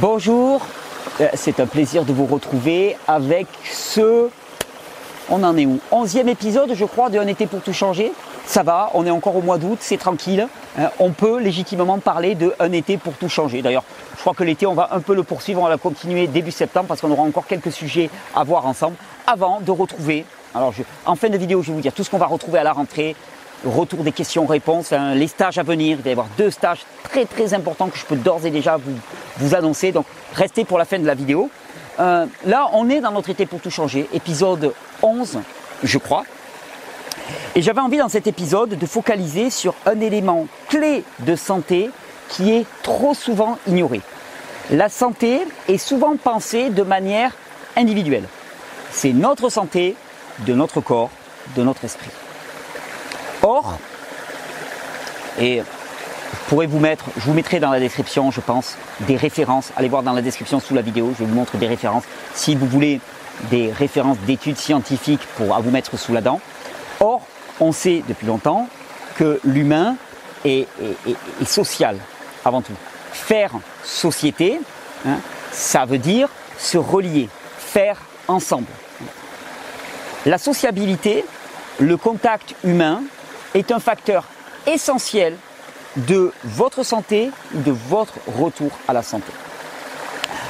Bonjour, euh, c'est un plaisir de vous retrouver avec ce... On en est où? Onzième épisode, je crois, de Un été pour tout changer. Ça va, on est encore au mois d'août, c'est tranquille. Hein. on peut légitimement parler de Un été pour tout changer. D'ailleurs, je crois que l'été, on va un peu le poursuivre, on va continuer début septembre parce qu'on aura encore quelques sujets à voir ensemble avant de retrouver. Alors, en fin de vidéo, je vais vous dire tout ce qu'on va retrouver à la rentrée, retour des questions-réponses, hein, les stages à venir. Il va y avoir deux stages très très importants que je peux d'ores et déjà vous, annoncer. Donc restez pour la fin de la vidéo. Euh, là, on est dans notre été pour tout changer, épisode 11, je crois. Et j'avais envie dans cet épisode de focaliser sur un élément clé de santé qui est trop souvent ignoré. La santé est souvent pensée de manière individuelle. C'est notre santé, de notre corps, de notre esprit. Or, et je pourrais vous mettre, je vous mettrai dans la description, je pense, des références. Allez voir dans la description sous la vidéo, je vous montrer des références. Si vous voulez des références d'études scientifiques pour à vous mettre sous la dent. Or, on sait depuis longtemps que l'humain est, social avant tout. Faire société, hein, ça veut dire se relier, faire ensemble. La sociabilité, le contact humain, est un facteur essentiel de votre santé ou de votre retour à la santé.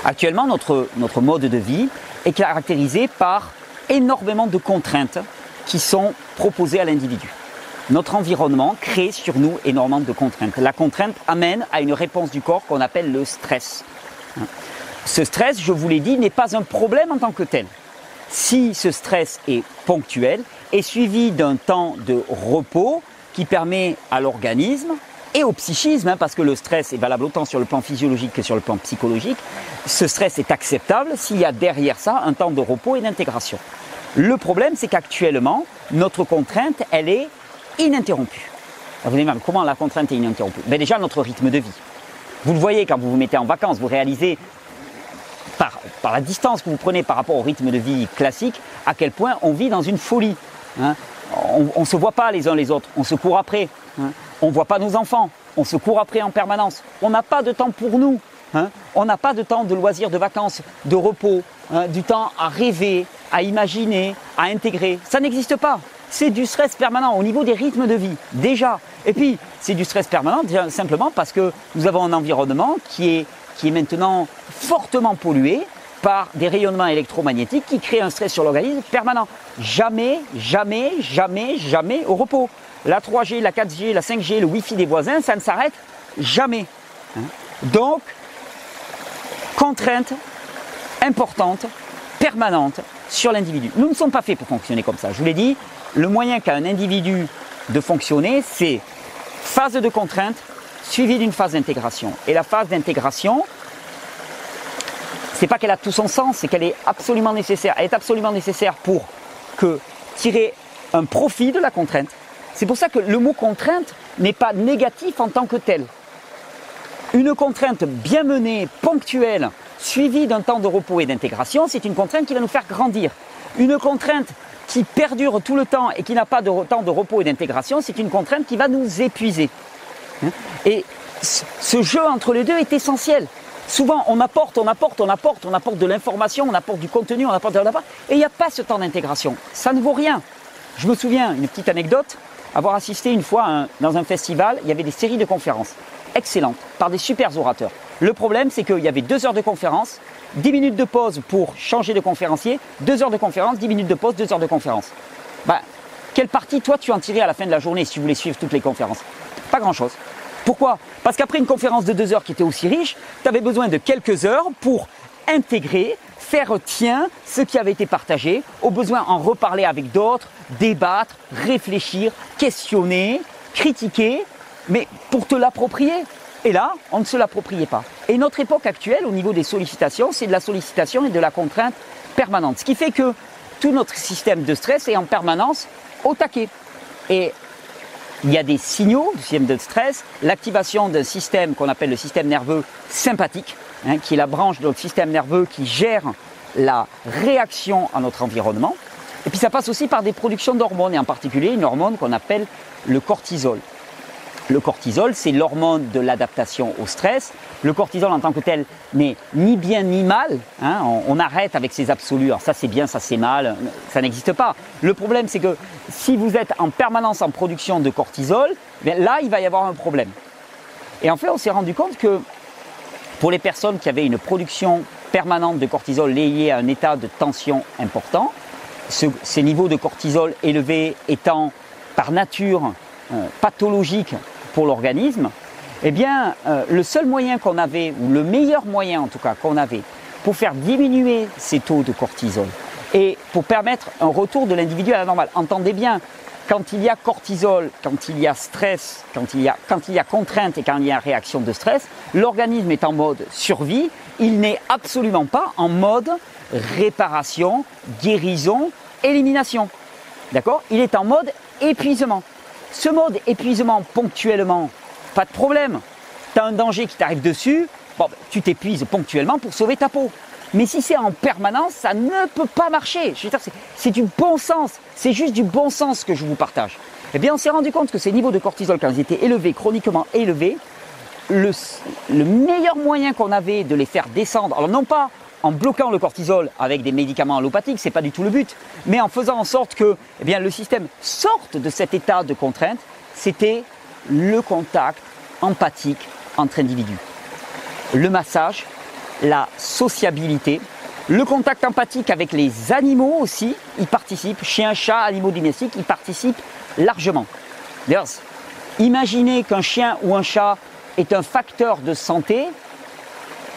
Actuellement, notre, notre mode de vie est caractérisé par énormément de contraintes qui sont proposées à l'individu. Notre environnement crée sur nous énormément de contraintes. La contrainte amène à une réponse du corps qu'on appelle le stress. Ce stress, je vous l'ai dit, n'est pas un problème en tant que tel. Si ce stress est ponctuel, est suivi d'un temps de repos qui permet à l'organisme et au psychisme, hein, parce que le stress est valable autant sur le plan physiologique que sur le plan psychologique, ce stress est acceptable s'il y a derrière ça un temps de repos et d'intégration. Le problème, c'est qu'actuellement, notre contrainte, elle est ininterrompue. Vous allez comment la contrainte est ininterrompue? Ben Déjà, notre rythme de vie. Vous le voyez quand vous vous mettez en vacances, vous réalisez par la distance que vous prenez par rapport au rythme de vie classique, à quel point on vit dans une folie. Hein. On ne se voit pas les uns les autres, on se court après. Hein. On ne voit pas nos enfants, on se court après en permanence. On n'a pas de temps pour nous. Hein. On n'a pas de temps de loisirs, de vacances, de repos, du temps à rêver, à imaginer, à intégrer. Ça n'existe pas. C'est du stress permanent au niveau des rythmes de vie, déjà. Et puis, c'est du stress permanent simplement parce que nous avons un environnement qui est, qui est maintenant fortement pollué, par des rayonnements électromagnétiques qui créent un stress sur l'organisme permanent. Jamais, jamais, jamais, jamais au repos. La 3G, la 4G, la 5G, le Wi-Fi des voisins, ça ne s'arrête jamais. Hein. Donc, contrainte importante, permanente sur l'individu. Nous ne sommes pas faits pour fonctionner comme ça. Je vous l'ai dit, le moyen qu'a un individu de fonctionner, c'est phase de contrainte suivie d'une phase d'intégration. Et la phase d'intégration, c'est pas qu'elle a tout son sens, c'est qu'elle est absolument nécessaire. Elle est absolument nécessaire pour que tirer un profit de la contrainte. C'est pour ça que le mot contrainte n'est pas négatif en tant que tel. Une contrainte bien menée, ponctuelle, suivie d'un temps de repos et d'intégration, c'est une contrainte qui va nous faire grandir. Une contrainte qui perdure tout le temps et qui n'a pas de temps de repos et d'intégration, c'est une contrainte qui va nous épuiser. Et ce jeu entre les deux est essentiel. Souvent, on apporte, on apporte, on apporte, on apporte de l'information, on apporte du contenu, on apporte de la et il n'y a pas ce temps d'intégration. Ça ne vaut rien. Je me souviens, une petite anecdote, avoir assisté une fois dans un festival, il y avait des séries de conférences excellentes par des super orateurs. Le problème, c'est qu'il y avait deux heures de conférence, dix minutes de pause pour changer de conférencier, deux heures de conférence, dix minutes de pause, deux heures de conférence. Bah, quelle partie, toi, tu en tirais à la fin de la journée si tu voulais suivre toutes les conférences? Pas grand-chose. Pourquoi? Parce qu'après une conférence de deux heures qui était aussi riche, tu avais besoin de quelques heures pour intégrer, faire tien ce qui avait été partagé, au besoin en reparler avec d'autres, débattre, réfléchir, questionner, critiquer, mais pour te l'approprier. Et là, on ne se l'appropriait pas. Et notre époque actuelle, au niveau des sollicitations, c'est de la sollicitation et de la contrainte permanente. Ce qui fait que tout notre système de stress est en permanence au taquet. Et il y a des signaux du système de stress, l'activation d'un système qu'on appelle le système nerveux sympathique, hein, qui est la branche de notre système nerveux qui gère la réaction à notre environnement. Et puis ça passe aussi par des productions d'hormones, et en particulier une hormone qu'on appelle le cortisol. Le cortisol, c'est l'hormone de l'adaptation au stress. Le cortisol en tant que tel n'est ni bien ni mal. Hein. on, arrête avec ces absolus. Alors ça c'est bien, ça c'est mal. Ça n'existe pas. Le problème c'est que si vous êtes en permanence en production de cortisol, eh là il va y avoir un problème. Et en fait on s'est rendu compte que pour les personnes qui avaient une production permanente de cortisol liée à un état de tension important, ces niveaux de cortisol élevés étant par nature euh, pathologiques pour l'organisme, eh bien, euh, le seul moyen qu'on avait, ou le meilleur moyen en tout cas qu'on avait, pour faire diminuer ces taux de cortisol et pour permettre un retour de l'individu à la normale. Entendez bien, quand il y a cortisol, quand il y a stress, quand il y a, quand il y a contrainte et quand il y a réaction de stress, l'organisme est en mode survie, il n'est absolument pas en mode réparation, guérison, élimination. D'accord? Il est en mode épuisement. Ce mode épuisement ponctuellement, pas de problème. Tu as un danger qui t'arrive dessus, ben, tu t'épuises ponctuellement pour sauver ta peau. Mais si c'est en permanence, ça ne peut pas marcher. C'est du bon sens. C'est juste du bon sens que je vous partage. Eh bien, on s'est rendu compte que ces niveaux de cortisol, quand ils étaient élevés, chroniquement élevés, le, le meilleur moyen qu'on avait de les faire descendre, alors non pas en bloquant le cortisol avec des médicaments allopathiques, ce n'est pas du tout le but, mais en faisant en sorte que eh le système sorte de cet état de contrainte, c'était le contact empathique entre individus. Le massage, la sociabilité, le contact empathique avec les animaux aussi, y participent, chiens, chats, animaux domestiques, y participent largement. D'ailleurs, imaginez qu'un chien ou un chat est un facteur de santé,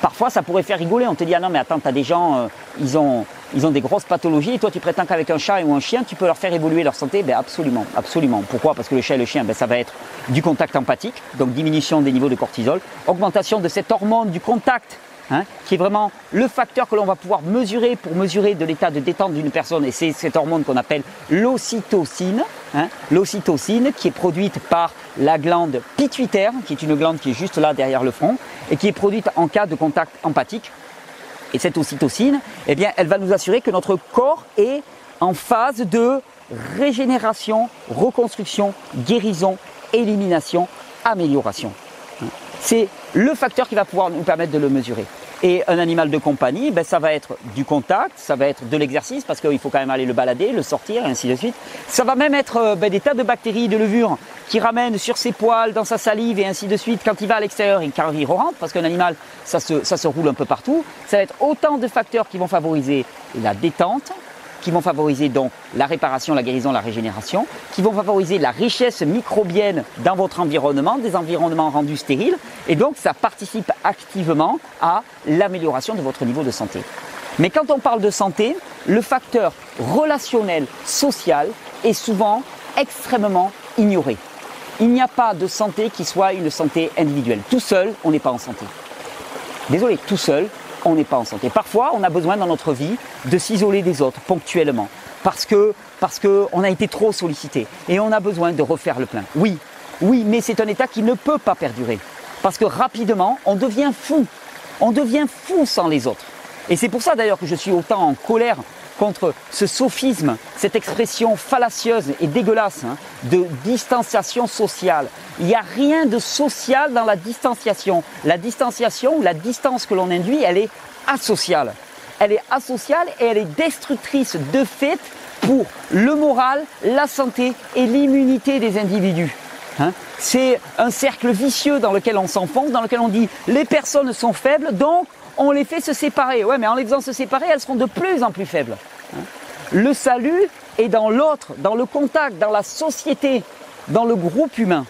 Parfois, ça pourrait faire rigoler. On te dit, ah non, mais attends, tu as des gens, euh, ils, ont, des grosses pathologies, et toi, tu prétends qu'avec un chat ou un chien, tu peux leur faire évoluer leur santé Ben absolument, absolument. Pourquoi? Parce que le chat et le chien, ben, ça va être du contact empathique, donc diminution des niveaux de cortisol, augmentation de cette hormone du contact Hein, qui est vraiment le facteur que l'on va pouvoir mesurer pour mesurer de l'état de détente d'une personne. Et c'est cette hormone qu'on appelle l'ocytocine, hein, l'ocytocine qui est produite par la glande pituitaire, qui est une glande qui est juste là derrière le front, et qui est produite en cas de contact empathique. Et cette ocytocine, eh bien, elle va nous assurer que notre corps est en phase de régénération, reconstruction, guérison, élimination, amélioration. C'est le facteur qui va pouvoir nous permettre de le mesurer. Et un animal de compagnie, ben, ça va être du contact, ça va être de l'exercice, parce qu'il faut quand même aller le balader, le sortir, et ainsi de suite. Ça va même être euh, ben, des tas de bactéries, de levures, qui ramènent sur ses poils, dans sa salive, et ainsi de suite. Quand il va à l'extérieur, il, rentre, parce qu'un animal, ça se, ça se roule un peu partout. Ça va être autant de facteurs qui vont favoriser la détente, qui vont favoriser donc la réparation, la guérison, la régénération, qui vont favoriser la richesse microbienne dans votre environnement, des environnements rendus stériles, et donc ça participe activement à l'amélioration de votre niveau de santé. Mais quand on parle de santé, le facteur relationnel, social est souvent extrêmement ignoré. Il n'y a pas de santé qui soit une santé individuelle. Tout seul, on n'est pas en santé. Désolé, tout seul, on n'est pas en santé. Parfois, on a besoin dans notre vie de s'isoler des autres ponctuellement parce que a été trop sollicité et on a besoin de refaire le plein. Oui, oui, mais c'est un état qui ne peut pas perdurer parce que rapidement, on devient fou. On devient fou sans les autres. Et c'est pour ça d'ailleurs que je suis autant en colère contre ce sophisme, cette expression fallacieuse et dégueulasse hein, de distanciation sociale. Il n'y a rien de social dans la distanciation. La distanciation, la distance que l'on induit, elle est asociale. Elle est asociale et elle est destructrice de fait pour le moral, la santé et l'immunité des individus. Hein. C'est un cercle vicieux dans lequel on s'enfonce, dans lequel on dit les personnes sont faibles, donc on les fait se séparer. Ouais, mais en les faisant se séparer, elles seront de plus en plus faibles. Hein. Le salut est dans l'autre, dans le contact, dans la société, dans le groupe humain.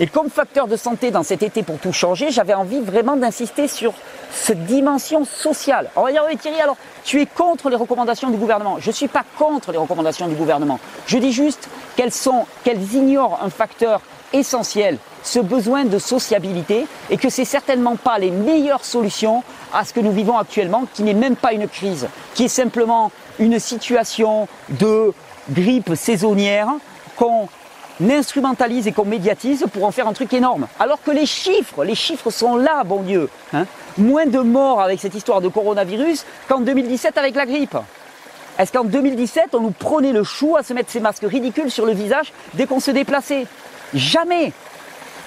Et comme facteur de santé dans cet été pour tout changer, j'avais envie vraiment d'insister sur cette dimension sociale. On va dire, oui Thierry, alors tu es contre les recommandations du gouvernement. Je ne suis pas contre les recommandations du gouvernement. Je dis juste qu'elles ignorent un facteur essentiel, ce besoin de sociabilité, et que c'est certainement pas les meilleures solutions à ce que nous vivons actuellement, qui n'est même pas une crise, qui est simplement une situation de grippe saisonnière qu'on instrumentalise et qu'on médiatise pour en faire un truc énorme. Alors que les chiffres, les chiffres sont là, bon Dieu. Hein. Moins de morts avec cette histoire de coronavirus qu'en 2017 avec la grippe. Est-ce qu'en 2017, on nous prenait le chou à se mettre ces masques ridicules sur le visage dès qu'on se déplaçait? Jamais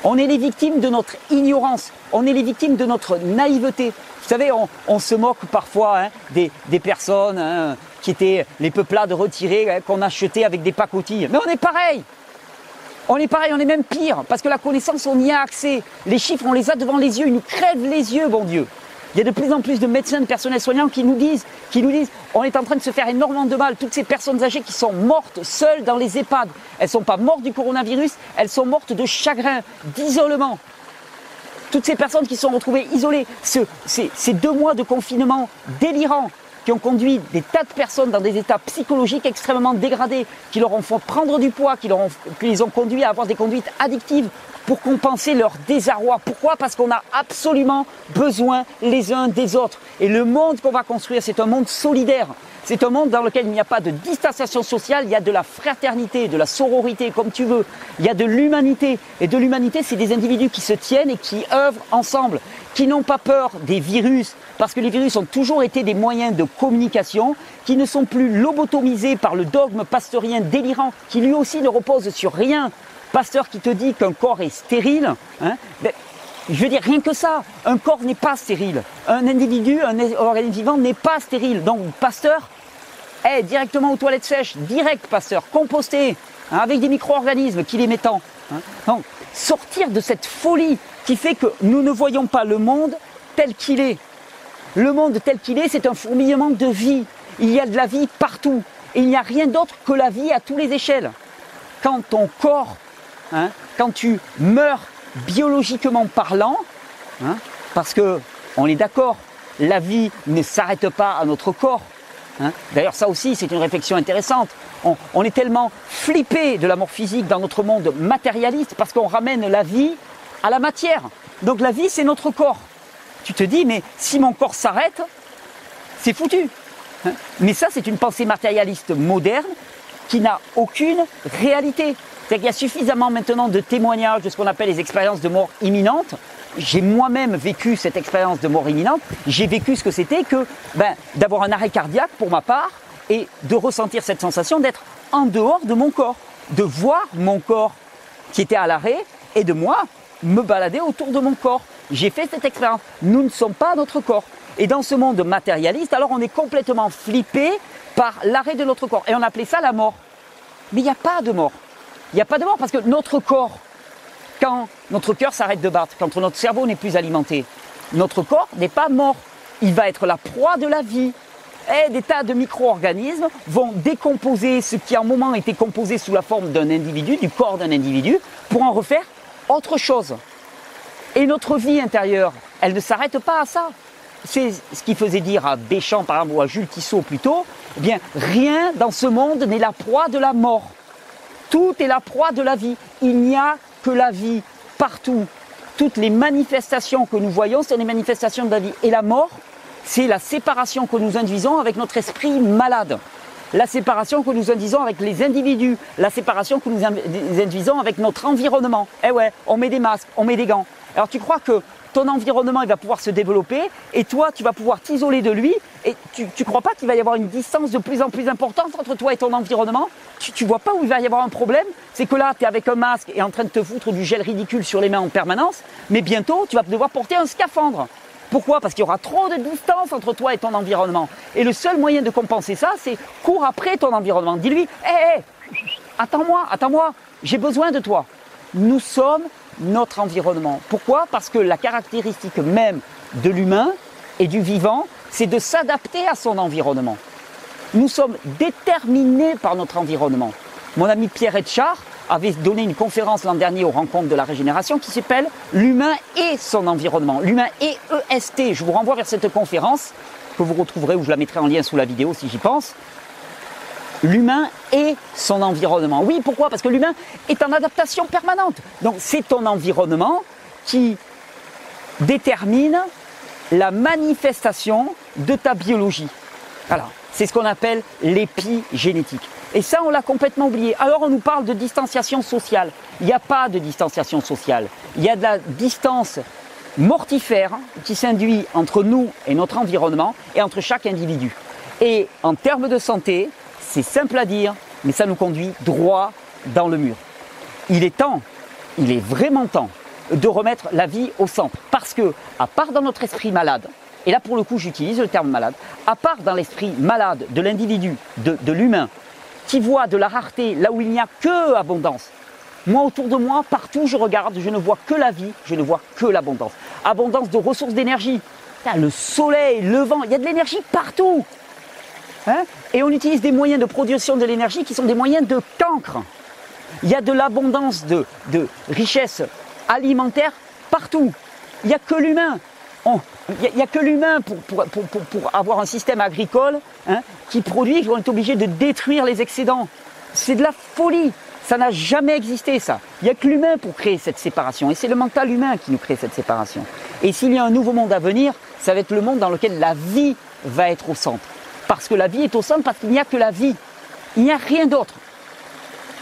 On est les victimes de notre ignorance. On est les victimes de notre naïveté. Vous savez, on, se moque parfois hein, des, personnes hein, qui étaient les peuplades retirées hein, qu'on achetait avec des pacotilles. Mais on est pareil. On est pareil, on est même pire, parce que la connaissance, on y a accès. Les chiffres, on les a devant les yeux, ils nous crèvent les yeux, bon Dieu. Il y a de plus en plus de médecins, de personnels soignants qui nous disent, qui nous disent, on est en train de se faire énormément de mal. Toutes ces personnes âgées qui sont mortes seules dans les EHPAD, elles ne sont pas mortes du coronavirus, elles sont mortes de chagrin, d'isolement. Toutes ces personnes qui sont retrouvées isolées, ces deux mois de confinement délirant, qui ont conduit des tas de personnes dans des états psychologiques extrêmement dégradés, qui leur ont fait prendre du poids, qui, les ont conduits à avoir des conduites addictives pour compenser leur désarroi. Pourquoi? Parce qu'on a absolument besoin les uns des autres. Et le monde qu'on va construire, c'est un monde solidaire. C'est un monde dans lequel il n'y a pas de distanciation sociale, il y a de la fraternité, de la sororité, comme tu veux. Il y a de l'humanité. Et de l'humanité, c'est des individus qui se tiennent et qui œuvrent ensemble, qui n'ont pas peur des virus, parce que les virus ont toujours été des moyens de communication, qui ne sont plus lobotomisés par le dogme pasteurien délirant, qui lui aussi ne repose sur rien. Pasteur qui te dit qu'un corps est stérile, hein, ben, je veux dire, rien que ça, un corps n'est pas stérile. Un individu, un organisme vivant n'est pas stérile. Donc, pasteur, est directement aux toilettes sèches, direct, pasteur, composté, hein, avec des micro-organismes qui les mettent Hein. Donc, sortir de cette folie qui fait que nous ne voyons pas le monde tel qu'il est. Le monde tel qu'il est, c'est un fourmillement de vie. Il y a de la vie partout. il n'y a rien d'autre que la vie à tous les échelles. Quand ton corps, hein, quand tu meurs biologiquement parlant, hein, parce que on est d'accord, la vie ne s'arrête pas à notre corps. Hein. D'ailleurs, ça aussi, c'est une réflexion intéressante. On, est tellement flippé de la mort physique dans notre monde matérialiste parce qu'on ramène la vie à la matière. Donc la vie, c'est notre corps. Tu te dis, mais si mon corps s'arrête, c'est foutu. Hein. Mais ça, c'est une pensée matérialiste moderne qui n'a aucune réalité. C'est-à-dire qu'il y a suffisamment maintenant de témoignages de ce qu'on appelle les expériences de mort imminente. J'ai moi-même vécu cette expérience de mort imminente. J'ai vécu ce que c'était que ben, d'avoir un arrêt cardiaque pour ma part et de ressentir cette sensation d'être en dehors de mon corps, de voir mon corps qui était à l'arrêt et de moi me balader autour de mon corps. J'ai fait cette expérience. Nous ne sommes pas notre corps. Et dans ce monde matérialiste, alors on est complètement flippé par l'arrêt de notre corps. Et on appelait ça la mort. Mais il n'y a pas de mort. Il n'y a pas de mort parce que notre corps, quand notre cœur s'arrête de battre, quand notre cerveau n'est plus alimenté, notre corps n'est pas mort. Il va être la proie de la vie. Et des tas de micro-organismes vont décomposer ce qui en un moment était composé sous la forme d'un individu, du corps d'un individu, pour en refaire autre chose. Et notre vie intérieure, elle ne s'arrête pas à ça. C'est ce qui faisait dire à Béchamp, par exemple, ou à Jules Tissot plutôt, eh bien, rien dans ce monde n'est la proie de la mort. Tout est la proie de la vie. Il n'y a que la vie partout. Toutes les manifestations que nous voyons, c'est les manifestations de la vie. Et la mort, c'est la séparation que nous induisons avec notre esprit malade. La séparation que nous induisons avec les individus, la séparation que nous induisons avec notre environnement. Eh ouais, on met des masques, on met des gants. Alors tu crois que ton environnement va pouvoir se développer et toi tu vas pouvoir t'isoler de lui et tu ne crois pas qu'il va y avoir une distance de plus en plus importante entre toi et ton environnement? Tu ne vois pas où il va y avoir un problème? C'est que là tu es avec un masque et en train de te foutre du gel ridicule sur les mains en permanence, mais bientôt tu vas devoir porter un scaphandre. Pourquoi? Parce qu'il y aura trop de distance entre toi et ton environnement. Et le seul moyen de compenser ça, c'est cours après ton environnement. Dis-lui, hé, hé, attends-moi, attends-moi, j'ai besoin de toi. Nous sommes notre environnement. Pourquoi? Parce que la caractéristique même de l'humain et du vivant, c'est de s'adapter à son environnement. Nous sommes déterminés par notre environnement. Mon ami Pierre Etchard avait donné une conférence l'an dernier aux rencontres de la régénération qui s'appelle L'humain et son environnement. L'humain et EST. Je vous renvoie vers cette conférence que vous retrouverez ou je la mettrai en lien sous la vidéo si j'y pense l'humain et son environnement. Oui, pourquoi? Parce que l'humain est en adaptation permanente. Donc c'est ton environnement qui détermine la manifestation de ta biologie. Alors, c'est ce qu'on appelle l'épigénétique. Et ça, on l'a complètement oublié. Alors, on nous parle de distanciation sociale. Il n'y a pas de distanciation sociale. Il y a de la distance mortifère qui s'induit entre nous et notre environnement et entre chaque individu. Et en termes de santé, c'est simple à dire, mais ça nous conduit droit dans le mur. Il est temps, il est vraiment temps de remettre la vie au centre. Parce que, à part dans notre esprit malade, et là pour le coup j'utilise le terme malade, à part dans l'esprit malade de l'individu, de, l'humain, qui voit de la rareté là où il n'y a que abondance, moi autour de moi, partout je regarde, je ne vois que la vie, je ne vois que l'abondance. Abondance de ressources d'énergie. Le soleil, le vent, il y a de l'énergie partout. Hein? Et on utilise des moyens de production de l'énergie qui sont des moyens de cancre. Il y a de l'abondance de, richesses alimentaires partout. Il n'y a que l'humain. Il n'y a, que l'humain pour, avoir un système agricole hein, qui produit, qui vont être obligé de détruire les excédents. C'est de la folie. Ça n'a jamais existé, ça. Il n'y a que l'humain pour créer cette séparation. Et c'est le mental humain qui nous crée cette séparation. Et s'il y a un nouveau monde à venir, ça va être le monde dans lequel la vie va être au centre. Parce que la vie est au centre, parce qu'il n'y a que la vie. Il n'y a rien d'autre.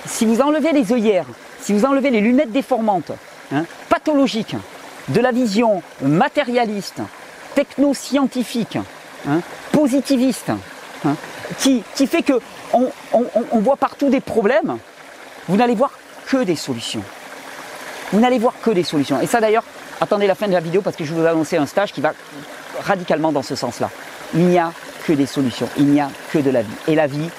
Si vous enlevez les œillères, si vous enlevez les lunettes déformantes, hein, pathologiques, de la vision matérialiste, technoscientifique, hein, positiviste, hein, qui, fait que on, voit partout des problèmes, vous n'allez voir que des solutions. Vous n'allez voir que des solutions. Et ça d'ailleurs, attendez la fin de la vidéo parce que je vous annoncer un stage qui va radicalement dans ce sens-là. Il n'y a que des solutions, il n'y a que de la vie. Et la vie,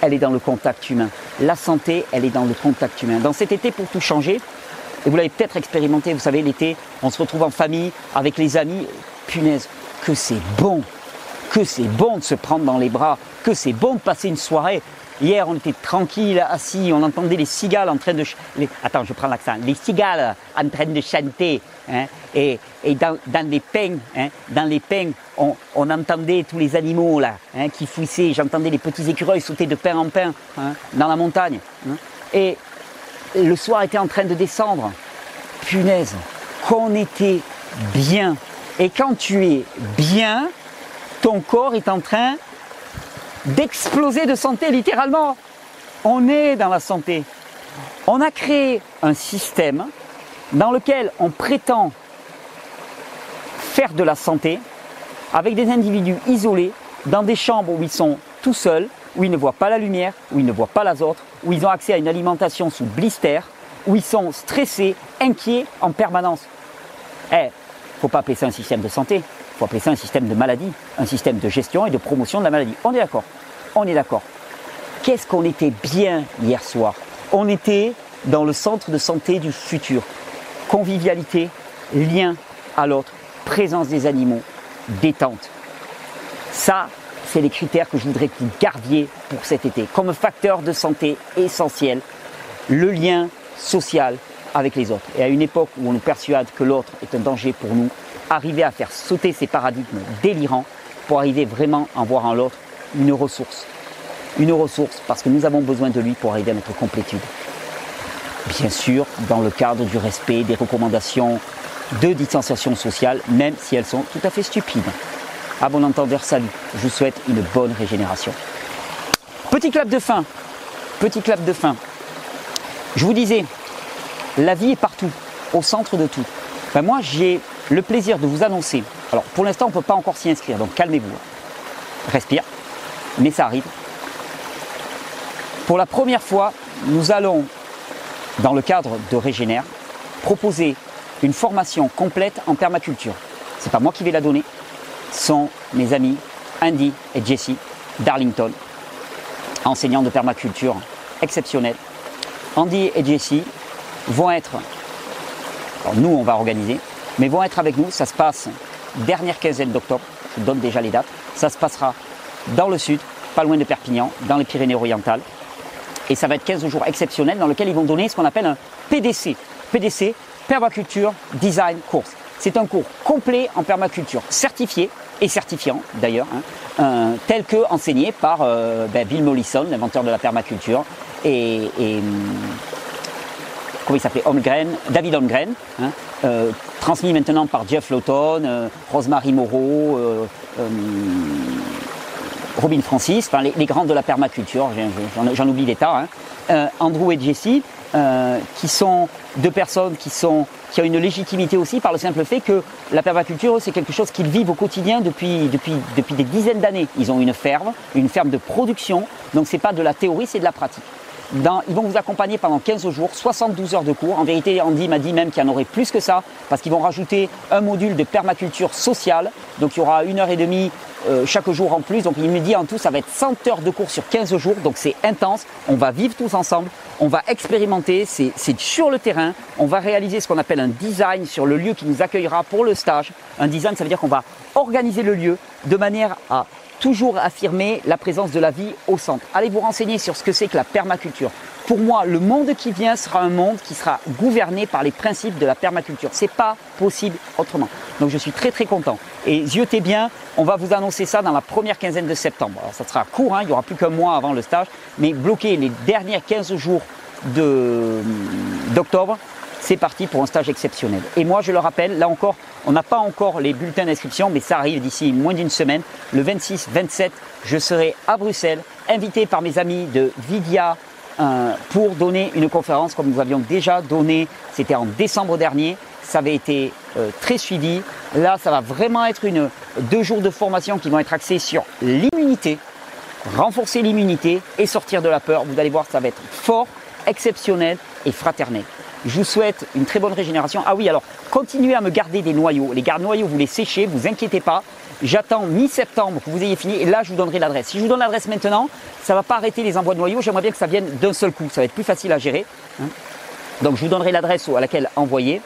elle est dans le contact humain. La santé, elle est dans le contact humain. Dans cet été, pour tout changer, et vous l'avez peut-être expérimenté, vous savez, l'été, on se retrouve en famille, avec les amis, punaise, que c'est bon, que c'est bon de se prendre dans les bras, que c'est bon de passer une soirée. Hier, on était tranquille, assis, on entendait les cigales en train de... Attends, je prends l'accent. En train de chanter. Hein, et, et dans, les pins, hein, on, entendait tous les animaux hein, qui fouissaient. J'entendais les petits écureuils sauter de pain en pain dans la montagne. Et le soir était en train de descendre. Punaise, qu'on était bien. Et quand tu es bien, ton corps est en train d'exploser de santé, littéralement. On est dans la santé. On a créé un système dans lequel on prétend faire de la santé avec des individus isolés dans des chambres où ils sont tout seuls, où ils ne voient pas la lumière, où ils ne voient pas l'azote, où ils ont accès à une alimentation sous blister, où ils sont stressés, inquiets en permanence. Eh, faut pas appeler ça un système de santé, faut appeler ça un système de maladie, un système de gestion et de promotion de la maladie. On est d'accord On est d'accord. Qu'est-ce qu'on était bien hier soir? On était dans le centre de santé du futur. Convivialité, lien à l'autre, présence des animaux, détente. Ça, c'est les critères que je voudrais que vous gardiez pour cet été. Comme facteur de santé essentiel, le lien social avec les autres. Et à une époque où on nous persuade que l'autre est un danger pour nous, arriver à faire sauter ces paradigmes délirants pour arriver vraiment à voir en l'autre une ressource. Une ressource parce que nous avons besoin de lui pour arriver à notre complétude. Bien sûr, dans le cadre du respect des recommandations de distanciation sociale, même si elles sont tout à fait stupides. À bon entendeur, salut. Je vous souhaite une bonne régénération. Petit clap de fin. Petit clap de fin. Je vous disais, la vie est partout, au centre de tout. Ben moi, j'ai le plaisir de vous annoncer. Alors, pour l'instant, on ne peut pas encore s'y inscrire, donc calmez-vous. Respire, mais ça arrive. Pour la première fois, nous allons, dans le cadre de Régénère, proposer une formation complète en permaculture. Ce n'est pas moi qui vais la donner, sont mes amis Andy et Jessie d'Arlington, enseignants de permaculture exceptionnels. Andy et Jessie vont être, nous on va organiser, mais vont être avec nous, ça se passe dernière quinzaine d'octobre, je donne déjà les dates, ça se passera dans le sud, pas loin de Perpignan, dans les Pyrénées-Orientales, et ça va être 15 jours exceptionnels dans lesquels ils vont donner ce qu'on appelle un PDC. PDC, Permaculture Design Course. C'est un cours complet en permaculture, certifié et certifiant d'ailleurs, hein, tel que enseigné par euh, ben, Bill Mollison, l'inventeur de la permaculture, et, hum, comment il s'appelait David Holmgren, hein, euh, transmis maintenant par Jeff Lawton, euh, Rosemary Moreau, hum, Robin Francis, les, grands de la permaculture, j'en oublie des tas, hein, Andrew et Jesse, qui sont deux personnes qui a une légitimité aussi par le simple fait que la permaculture, c'est quelque chose qu'ils vivent au quotidien depuis, depuis, depuis des dizaines d'années. Ils ont une ferme, une ferme de production, donc ce n'est pas de la théorie, c'est de la pratique. Ils vont vous accompagner pendant 15 jours, 72 heures de cours. En vérité, Andy m'a dit même qu'il y en aurait plus que ça, parce qu'ils vont rajouter un module de permaculture sociale. Donc il y aura une heure et demie euh, chaque jour en plus. Donc il me dit en tout, ça va être 100 heures de cours sur 15 jours. Donc c'est intense. On va vivre tous ensemble. On va expérimenter. C'est sur le terrain. On va réaliser ce qu'on appelle un design sur le lieu qui nous accueillera pour le stage. Un design, ça veut dire qu'on va organiser le lieu de manière à toujours affirmer la présence de la vie au centre. Allez vous renseigner sur ce que c'est que la permaculture. Pour moi, le monde qui vient sera un monde qui sera gouverné par les principes de la permaculture. C'est pas possible autrement. Donc je suis très très content. Et ziotez bien, on va vous annoncer ça dans la première quinzaine de septembre. Alors ça sera court, hein, il y aura plus qu'un mois avant le stage, mais bloquez les derniers 15 jours d'octobre c'est parti pour un stage exceptionnel. Et moi, je le rappelle, là encore, on n'a pas encore les bulletins d'inscription, mais ça arrive d'ici moins d'une semaine. Le 26-27, je serai à Bruxelles, invité par mes amis de Vidia euh, pour donner une conférence comme nous avions déjà donné. C'était en décembre dernier. Ça avait été euh, très suivi. Là, ça va vraiment être deux jours de formation qui vont être axés sur l'immunité, renforcer l'immunité et sortir de la peur. Vous allez voir, ça va être fort, exceptionnel et fraternel. Je vous souhaite une très bonne régénération. Ah oui, alors continuez à me garder des noyaux. Les gardes noyaux, vous les séchez, vous inquiétez pas. J'attends mi-septembre que vous ayez fini et là je vous donnerai l'adresse. Si je vous donne l'adresse maintenant, ça ne va pas arrêter les envois de noyaux. J'aimerais bien que ça vienne d'un seul coup. Ça va être plus facile à gérer. Hein. Donc je vous donnerai l'adresse à laquelle envoyer.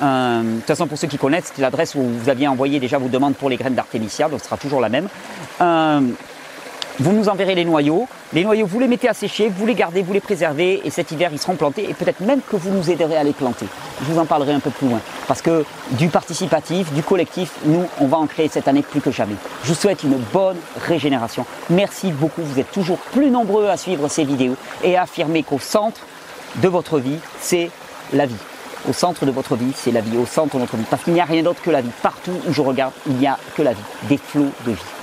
Euh, de toute façon, pour ceux qui connaissent, c'est l'adresse où vous aviez envoyé déjà vos demandes pour les graines d'artémisia, donc ce sera toujours la même. Euh, vous nous enverrez les noyaux. Les noyaux, vous les mettez à sécher, vous les gardez, vous les préservez et cet hiver, ils seront plantés et peut-être même que vous nous aiderez à les planter. Je vous en parlerai un peu plus loin. Parce que du participatif, du collectif, nous, on va en créer cette année plus que jamais. Je vous souhaite une bonne régénération. Merci beaucoup. Vous êtes toujours plus nombreux à suivre ces vidéos et à affirmer qu'au centre de votre vie, c'est la vie. Au centre de votre vie, c'est la vie. Au centre de votre vie. Parce qu'il n'y a rien d'autre que la vie. Partout où je regarde, il n'y a que la vie. Des flots de vie.